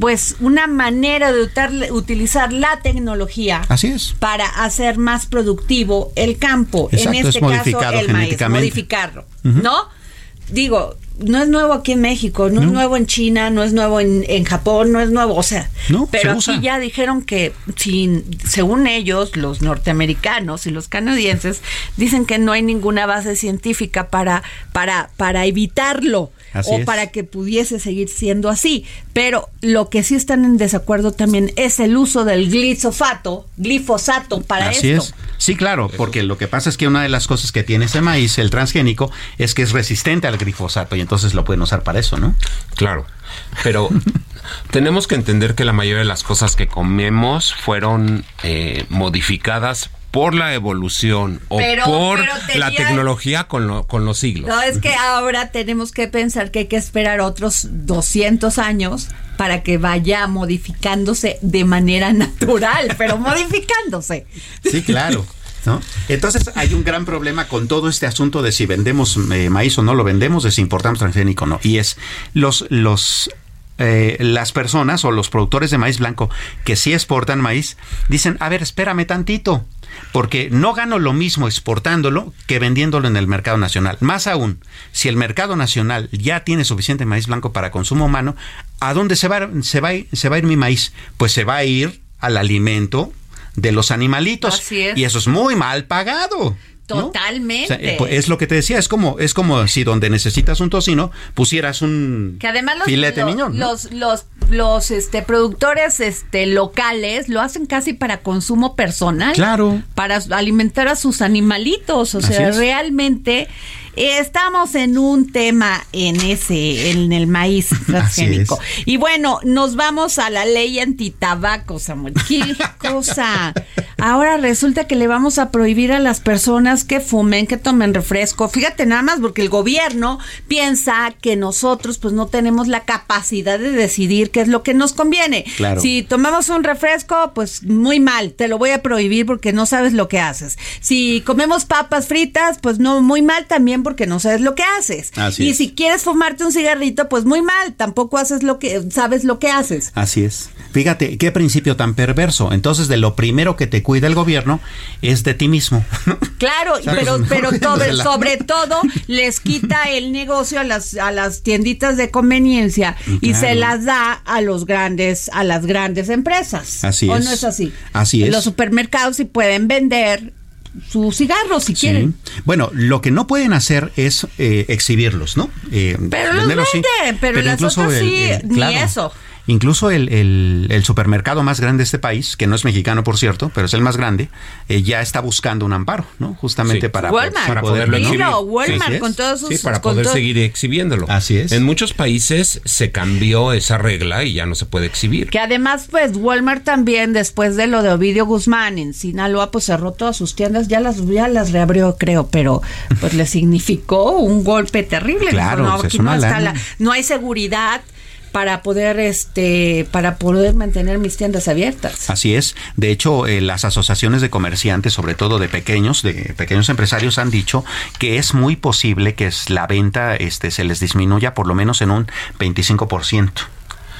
pues una manera de utilizar la tecnología Así es. para hacer más productivo el campo, en este caso el maíz, modificarlo, ¿no? Digo, no es nuevo aquí en México, no, es nuevo en China, no es nuevo en, en Japón, no es nuevo, o sea, pero aquí ya dijeron que sin, según ellos, los norteamericanos y los canadienses dicen que no hay ninguna base científica para para para evitarlo o para que pudiese seguir siendo así. Pero lo que sí están en desacuerdo también es el uso del glifosato, glifosato para así Es. Sí, claro, porque lo que pasa es que una de las cosas que tiene ese maíz, el transgénico, es que es resistente al glifosato y entonces lo pueden usar para eso, ¿no? Claro. Pero tenemos que entender que la mayoría de las cosas que comemos fueron eh, modificadas por la evolución o por la tecnología con, con los siglos. No, es que ahora tenemos que pensar que hay que esperar otros 200 años para que vaya modificándose de manera natural, pero modificándose. Sí, claro. ¿No? Entonces hay un gran problema con todo este asunto de si vendemos eh, maíz o no lo vendemos, de si importamos transgénico o no. Y es los, los eh, las personas o los productores de maíz blanco que sí exportan maíz, dicen, a ver, espérame tantito porque no gano lo mismo exportándolo que vendiéndolo en el mercado nacional. Más aún, si el mercado nacional ya tiene suficiente maíz blanco para consumo humano, ¿a dónde se va, se va, se va a ir mi maíz? Pues se va a ir al alimento de los animalitos. Y eso es muy mal pagado. Totalmente. Eh, pues, es lo que te decía, es como, es como si donde necesitas un tocino pusieras un que además los, filete miñón. Los, los, los este, productores este, locales lo hacen casi para consumo personal. Claro. Para alimentar a sus animalitos. O sea, realmente Estamos en un tema en ese, en el maíz transgénico. Y bueno, nos vamos a la ley antitabaco, Samuel. ¿Qué cosa? Ahora resulta que le vamos a prohibir a las personas que fumen, que tomen refresco. Fíjate nada más, porque el gobierno piensa que nosotros pues no tenemos la capacidad de decidir qué es lo que nos conviene. Si tomamos un refresco, pues muy mal, te lo voy a prohibir porque no sabes lo que haces. Si comemos papas fritas, pues no, muy mal también porque no sabes lo que haces. y si quieres fumarte un cigarrito, pues muy mal, tampoco haces lo que sabes lo que haces. Así es. Fíjate, qué principio tan perverso. Entonces, de lo primero que te cuida el gobierno es de ti mismo. Claro, pero, pero sobre todo les quita el negocio a las, a las tienditas de conveniencia y se las da a los grandes, a las grandes empresas. Así es. ¿O no es así? Así es. Los supermercados sí pueden vender sus cigarros si quieren. Bueno, lo que no pueden hacer es eh, exhibirlos, ¿no? Eh, pero los venden, pero, las otras sí, ni eso. Incluso el, el, el, supermercado más grande de este país, que no es mexicano por cierto, pero es el más grande, eh, ya está buscando un amparo, ¿no? Justamente Sí. para, Walmart, para poderlo exhibir. Walmart con todos sus Sí, para poder todo- seguir exhibiéndolo. Así es. En muchos países se cambió esa regla y ya no se puede exhibir. Que además, pues, Walmart también, después de lo de Ovidio Guzmán en Sinaloa, pues cerró todas sus tiendas, ya las, ya las reabrió, creo, pero pues le significó un golpe terrible. Claro, no, pues, es aquí no, está la- no hay seguridad para poder, este, para poder mantener mis tiendas abiertas. Así es. De hecho, eh, las asociaciones de comerciantes, sobre todo de pequeños, de pequeños empresarios, han dicho que es muy posible que es- la venta este, se les disminuya por lo menos en un 25%.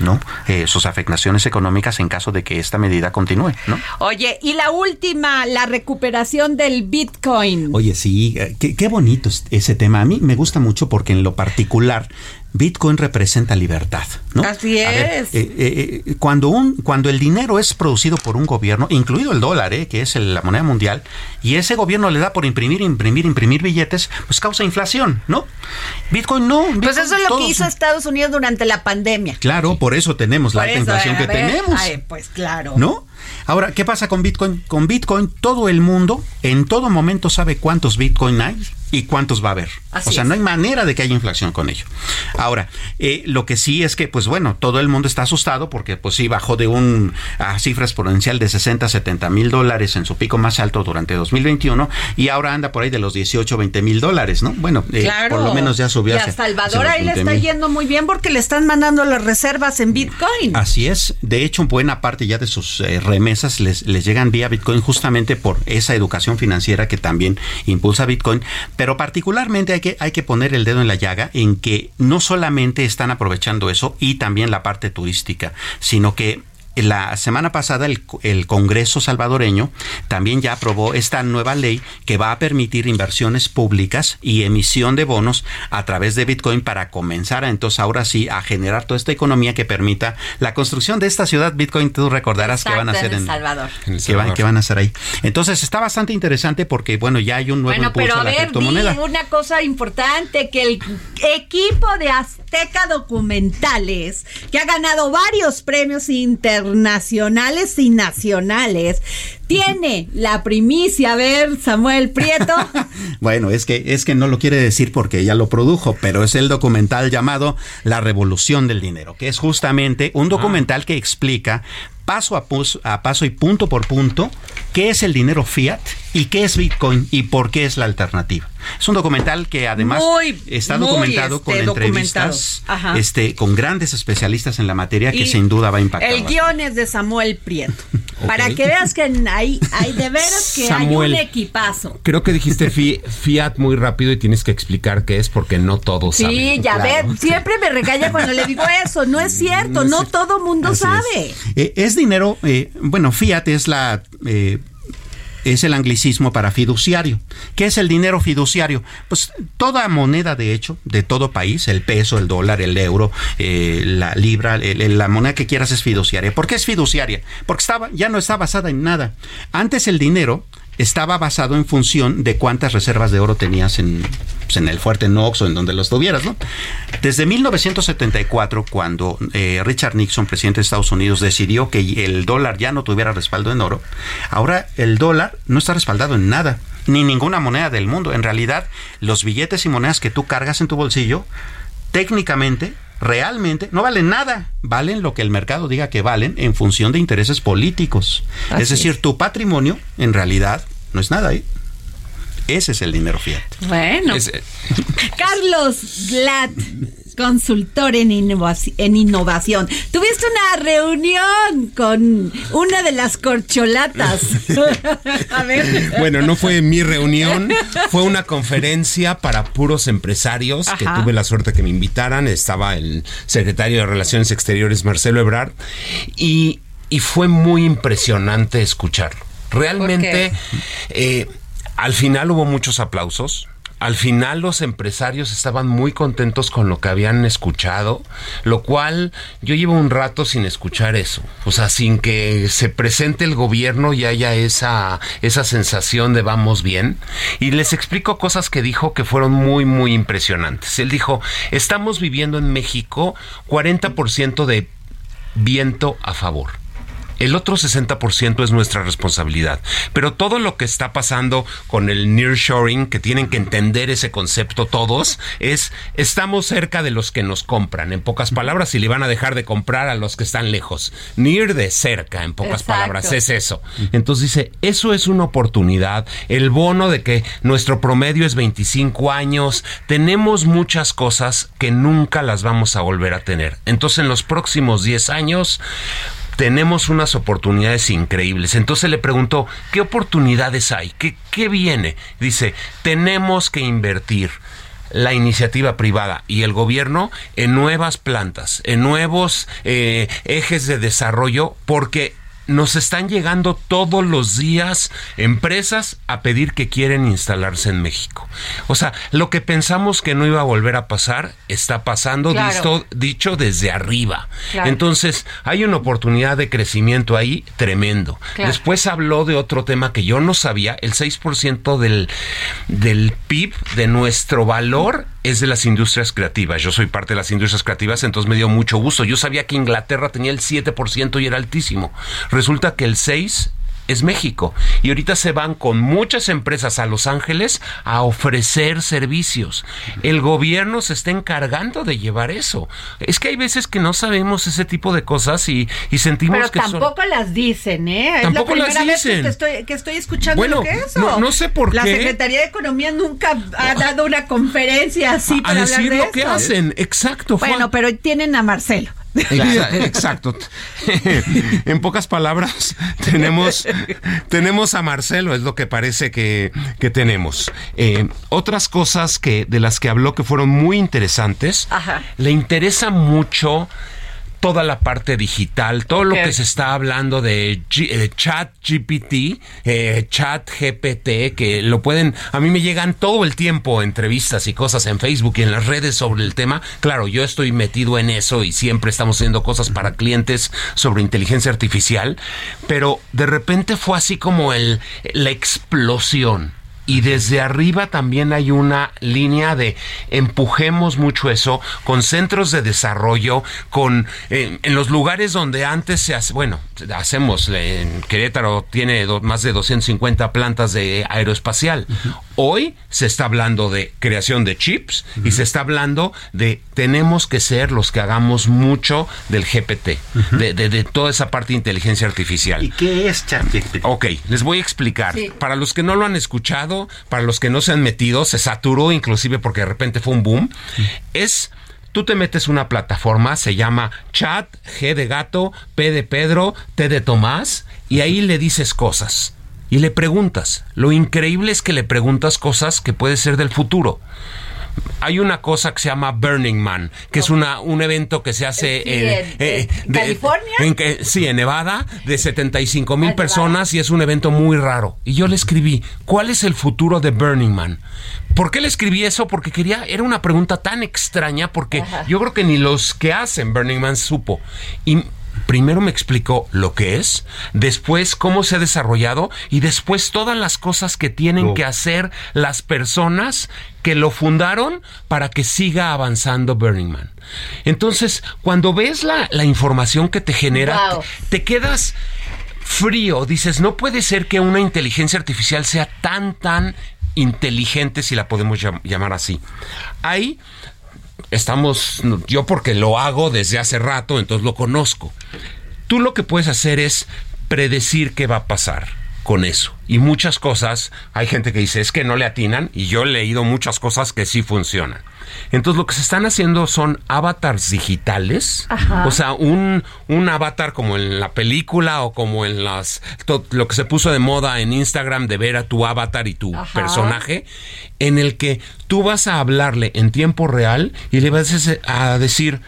¿no? Eh, sus afectaciones económicas en caso de que esta medida continúe, ¿no? Oye, y la última, la recuperación del Bitcoin. Oye, sí, eh, qué, qué bonito es ese tema. A mí me gusta mucho porque en lo particular Bitcoin representa libertad, ¿no? Así A ver, es. eh, eh, eh, cuando un cuando el dinero es producido por un gobierno, incluido el dólar, eh, que es el- la moneda mundial, y ese gobierno le da por imprimir, imprimir, imprimir billetes, pues causa inflación, ¿no? Bitcoin no. pues eso es lo que hizo Estados Unidos durante la pandemia. Claro, por eso tenemos la alta inflación que ver, tenemos. ay, pues claro. ¿No? Ahora, ¿qué pasa con Bitcoin? Con Bitcoin, todo el mundo en todo momento sabe cuántos Bitcoin hay y cuántos va a haber. Así o sea, es. no hay manera de que haya inflación con ello. Ahora, eh, lo que sí es que, pues bueno, todo el mundo está asustado porque, pues sí, bajó de un a cifra exponencial de 60 a 70 mil dólares en su pico más alto durante 2021 y ahora anda por ahí de los 18 20 mil dólares, ¿no? Bueno, eh, Claro. por lo menos ya subió Y hacia- a Salvador hacia ahí le 20 está yendo muy bien porque le están mandando las reservas en Bitcoin. Así es. De hecho, buena parte ya de sus eh, remesas les, les llegan vía Bitcoin justamente por esa educación financiera que también impulsa Bitcoin. Pero particularmente hay que, hay que poner el dedo en la llaga en que no solamente están aprovechando eso y también la parte turística, sino que la semana pasada el, el Congreso salvadoreño también ya aprobó esta nueva ley que va a permitir inversiones públicas y emisión de bonos a través de Bitcoin para comenzar a, entonces ahora sí a generar toda esta economía que permita la construcción de esta ciudad Bitcoin. Tú recordarás que van a hacer en en, El Salvador. En El que van, Salvador. que van a hacer ahí. Entonces está bastante interesante porque bueno ya hay un nuevo Bueno, impulso pero a a la ver, di criptomoneda. una cosa importante, que el equipo de Documentales, que ha ganado varios premios internacionales y nacionales, tiene la primicia, a ver, Samuel Prieto. Bueno, es que es que no lo quiere decir porque ella lo produjo, pero es el documental llamado La Revolución del Dinero, que es justamente un documental que explica paso a, pus- a paso y punto por punto qué es el dinero fiat y qué es Bitcoin y por qué es la alternativa. Es un documental que además Muy, está muy, documentado este, con entrevistas documentado. Ajá. este, con grandes especialistas en la materia que Y sin duda va a impactar. El guion es de Samuel Prieto. Para que veas que hay, hay de veras que Samuel. hay un equipazo. Creo que dijiste fi- Fiat muy rápido y tienes que explicar qué es porque no todos saben. Sí, ya Claro. ves, siempre me regaña cuando le digo eso. No es cierto, no, todo mundo Así sabe. Es, Eh, es dinero, eh, bueno, fiat es la... eh, es el anglicismo para fiduciario. ¿Qué es el dinero fiduciario? Pues toda moneda, de hecho, de todo país, el peso, el dólar, el euro, eh, la libra, el- la moneda que quieras es fiduciaria. ¿Por qué es fiduciaria? Porque estaba, ya no está basada en nada. Antes el dinero estaba basado en función de cuántas reservas de oro tenías en, pues, en el fuerte Knox o en donde los tuvieras, ¿no? Desde 1974, cuando eh, Richard Nixon, presidente de Estados Unidos, decidió que el dólar ya no tuviera respaldo en oro, ahora el dólar no está respaldado en nada, ni ninguna moneda del mundo. En realidad, los billetes y monedas que tú cargas en tu bolsillo, técnicamente realmente no valen nada, valen lo que el mercado diga que valen en función de intereses políticos. Así es decir, tu patrimonio en realidad no es nada. ¿eh? Ese es el dinero fiat. Bueno. Es- eh, Carlos Glad, consultor en, innovaci- en innovación. Tuviste una reunión con una de las corcholatas. A ver. Bueno, no fue mi reunión, fue una conferencia para puros empresarios que tuve la suerte que me invitaran. Estaba el secretario de Relaciones Exteriores, Marcelo Ebrard, y, y fue muy impresionante escucharlo. Realmente, eh, al final hubo muchos aplausos. Al final los empresarios estaban muy contentos con lo que habían escuchado, lo cual yo llevo un rato sin escuchar eso, o sea, sin que se presente el gobierno y haya esa, esa sensación de vamos bien. Y les explico cosas que dijo que fueron muy, muy impresionantes. Él dijo, estamos viviendo en México 40% de viento a favor. El otro 60% es nuestra responsabilidad. Pero todo lo que está pasando con el nearshoring, que tienen que entender ese concepto todos, es estamos cerca de los que nos compran. En pocas palabras, si le van a dejar de comprar a los que están lejos. Near de cerca, en pocas Exacto. palabras, es eso. Entonces dice, eso es una oportunidad. El bono de que nuestro promedio es 25 años. Tenemos muchas cosas que nunca las vamos a volver a tener. Entonces en los próximos 10 años tenemos unas oportunidades increíbles. Entonces le preguntó, ¿qué oportunidades hay? ¿Qué, qué viene? Dice, tenemos que invertir la iniciativa privada y el gobierno en nuevas plantas, en nuevos eh, ejes de desarrollo, porque nos están llegando todos los días empresas a pedir que quieren instalarse en México. O sea, lo que pensamos que no iba a volver a pasar está pasando, Claro. dicho, dicho desde arriba. Claro. Entonces, hay una oportunidad de crecimiento ahí tremendo. Claro. Después habló de otro tema que yo no sabía, el 6% del, del PIB, de nuestro valor, es de las industrias creativas. Yo soy parte de las industrias creativas, entonces me dio mucho gusto. Yo sabía que Inglaterra tenía el 7% y era altísimo. Resulta que el 6% es México. Y ahorita se van con muchas empresas a Los Ángeles a ofrecer servicios. El gobierno se está encargando de llevar eso. Es que hay veces que no sabemos ese tipo de cosas y, y sentimos Pero que son... tampoco las dicen, ¿eh? Tampoco la las primera vez dicen. que estoy, que estoy escuchando Bueno, lo que es eso. no- no sé por la qué. Secretaría de Economía nunca ha dado una conferencia así a para hablar decir de lo que hacen. Exacto. Bueno, pero tienen a Marcelo. Exa- Exacto. en pocas palabras, tenemos, tenemos a Marcelo, es lo que parece que, que tenemos. Eh, otras cosas que, de las que habló que fueron muy interesantes, Ajá. le interesa mucho toda la parte digital, todo lo que se está hablando de G- eh, chat GPT, eh, chat GPT, que lo pueden, a mí me llegan todo el tiempo entrevistas y cosas en Facebook y en las redes sobre el tema. Claro, yo estoy metido en eso y siempre estamos haciendo cosas para clientes sobre inteligencia artificial, pero de repente fue así como el, la explosión. Y desde arriba también hay una línea de empujemos mucho eso con centros de desarrollo, con eh, en los lugares donde antes se hace, bueno, hacemos, en Querétaro tiene do- más de 250 plantas de aeroespacial. Hoy se está hablando de creación de chips y se está hablando de tenemos que ser los que hagamos mucho del GPT, de, de- de toda esa parte de inteligencia artificial. ¿Y qué es ChatGPT? Ok, les voy a explicar. Sí. Para los que no lo han escuchado, para los que no se han metido, se saturó inclusive porque de repente fue un boom. Es, tú te metes una plataforma, se llama Chat, G de gato, P de Pedro, T de Tomás, y ahí le dices cosas. Y le preguntas. Lo increíble es que le preguntas cosas que puede ser del futuro. Hay una cosa que se llama Burning Man, que es una, un evento que se hace Sí, en, eh, en California. en que, sí, en Nevada, de 75 mil personas y es un evento muy raro. Y yo le escribí, ¿cuál es el futuro de Burning Man? ¿Por qué le escribí eso? Porque quería, era una pregunta tan extraña porque Ajá. yo creo que ni los que hacen Burning Man supo. Y primero me explicó lo que es, después cómo se ha desarrollado y después todas las cosas que tienen que hacer las personas que lo fundaron para que siga avanzando Burning Man. Entonces, cuando ves la, la información que te genera, Wow. te, te quedas frío, dices, no puede ser que una inteligencia artificial sea tan, tan inteligente, si la podemos llam- llamar así. Ahí estamos, yo porque lo hago desde hace rato, entonces lo conozco. Tú lo que puedes hacer es predecir qué va a pasar con eso. Y muchas cosas, hay gente que dice, es que no le atinan, y yo he leído muchas cosas que sí funcionan. Entonces lo que se están haciendo son avatars digitales, Ajá. o sea, un, un avatar como en la película o como en las to- lo que se puso de moda en Instagram de ver a tu avatar y tu Ajá. personaje, en el que tú vas a hablarle en tiempo real y le vas a decir,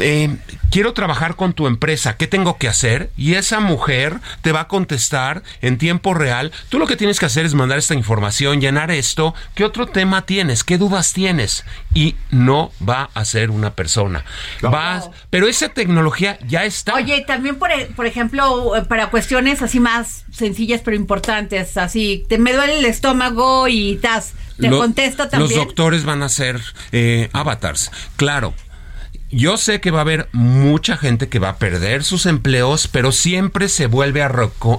eh, quiero trabajar con tu empresa, ¿qué tengo que hacer? Y esa mujer te va a contestar en tiempo real. Tú lo que tienes que hacer es mandar esta información, llenar esto. ¿Qué otro tema tienes? ¿Qué dudas tienes? Y no va a ser una persona. Va, pero esa tecnología ya está. Oye, y también, por, e- por ejemplo, para cuestiones así más sencillas pero importantes, así, te me duele el estómago y tas, te Lo- contesta también. Los doctores van a ser eh, avatars, claro. Yo sé que va a haber mucha gente que va a perder sus empleos, pero siempre se vuelve a,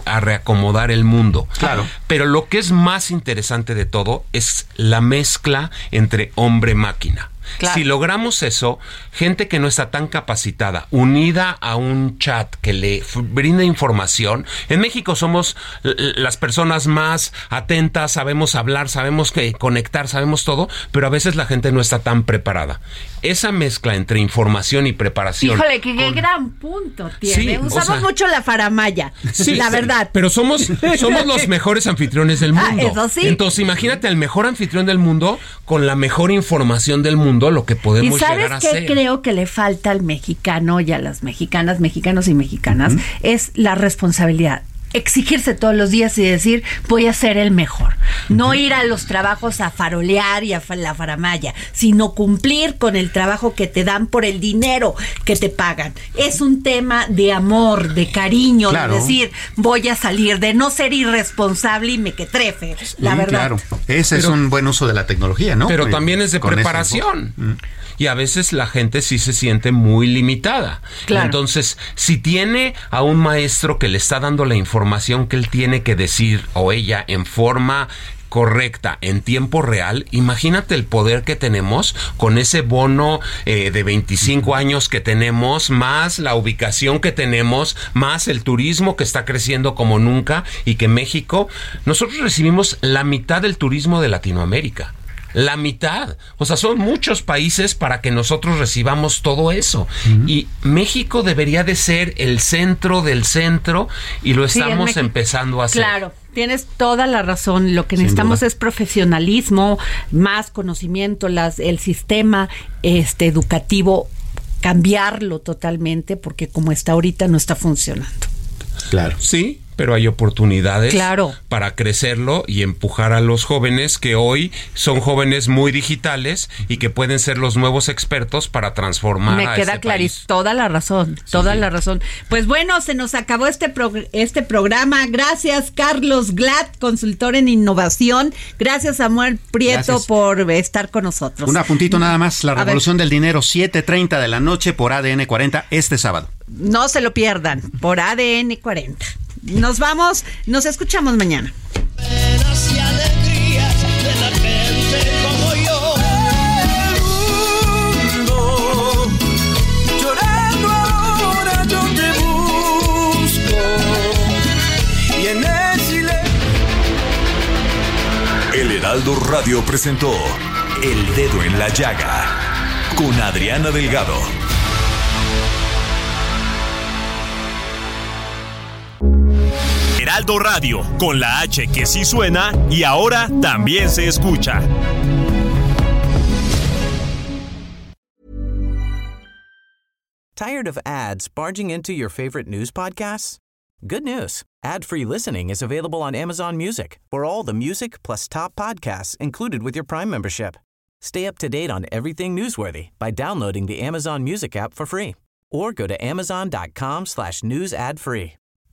a reacomodar el mundo. Claro. Pero lo que es más interesante de todo es la mezcla entre hombre-máquina. Si logramos eso, gente que no está tan capacitada, unida a un chat que le brinda información, en México somos las personas más atentas, sabemos hablar, sabemos que conectar, sabemos todo, pero a veces la gente no está tan preparada. Esa mezcla entre información y preparación. Híjole, qué gran punto tiene. Usamos mucho la faramaya, sí, la verdad. Pero somos, somos los mejores anfitriones del ah, mundo. eso sí. Entonces, imagínate al mejor anfitrión del mundo con la mejor información del mundo lo que podemos ¿Y sabes llegar a qué creo que le falta al mexicano y a las mexicanas, mexicanos y mexicanas? Es la responsabilidad exigirse todos los días y decir voy a ser el mejor. No ir a los trabajos a farolear y a la faramaya, sino cumplir con el trabajo que te dan por el dinero que te pagan. Es un tema de amor, de cariño, de decir voy a salir, de no ser irresponsable y me que trefe, la verdad. Claro, ese es un buen uso de la tecnología, ¿no? Pero también es de preparación y a veces la gente sí se siente muy limitada. Entonces, si tiene a un maestro que le está dando la información que él tiene que decir o ella en forma correcta en tiempo real, imagínate el poder que tenemos con ese bono eh, de 25 años que tenemos, más la ubicación que tenemos, más el turismo que está creciendo como nunca y que México, nosotros recibimos la mitad del turismo de Latinoamérica la mitad. O sea, son muchos países para que nosotros recibamos todo eso. Y México debería de ser el centro del centro y lo estamos empezando a hacer. Claro. Tienes toda la razón. Lo que necesitamos es profesionalismo, más conocimiento, las, el sistema este, educativo, cambiarlo totalmente, porque como está ahorita no está funcionando. Claro. Sí, pero hay oportunidades para crecerlo y empujar a los jóvenes que hoy son jóvenes muy digitales y que pueden ser los nuevos expertos para transformar. Me queda clarísimo, toda la razón, toda la razón. Pues bueno, se nos acabó este, este programa. Gracias, Carlos Glad, consultor en innovación. Gracias, Samuel Prieto, por estar con nosotros. Un apuntito nada más, la revolución del dinero, 7.30 de la noche por ADN 40 este sábado. No se lo pierdan, por ADN 40. Nos vamos, nos escuchamos mañana. El Heraldo Radio presentó El Dedo en la Llaga con Adriana Delgado. Heraldo Radio, con la H que sí suena y ahora también se escucha. Tired of ads barging into your favorite news podcasts? Good news. Ad-free listening is available on Amazon Music. For all the music plus top podcasts included with your Prime membership. Stay up to date on everything newsworthy by downloading the Amazon Music app for free or go to amazon.com slash news ad free.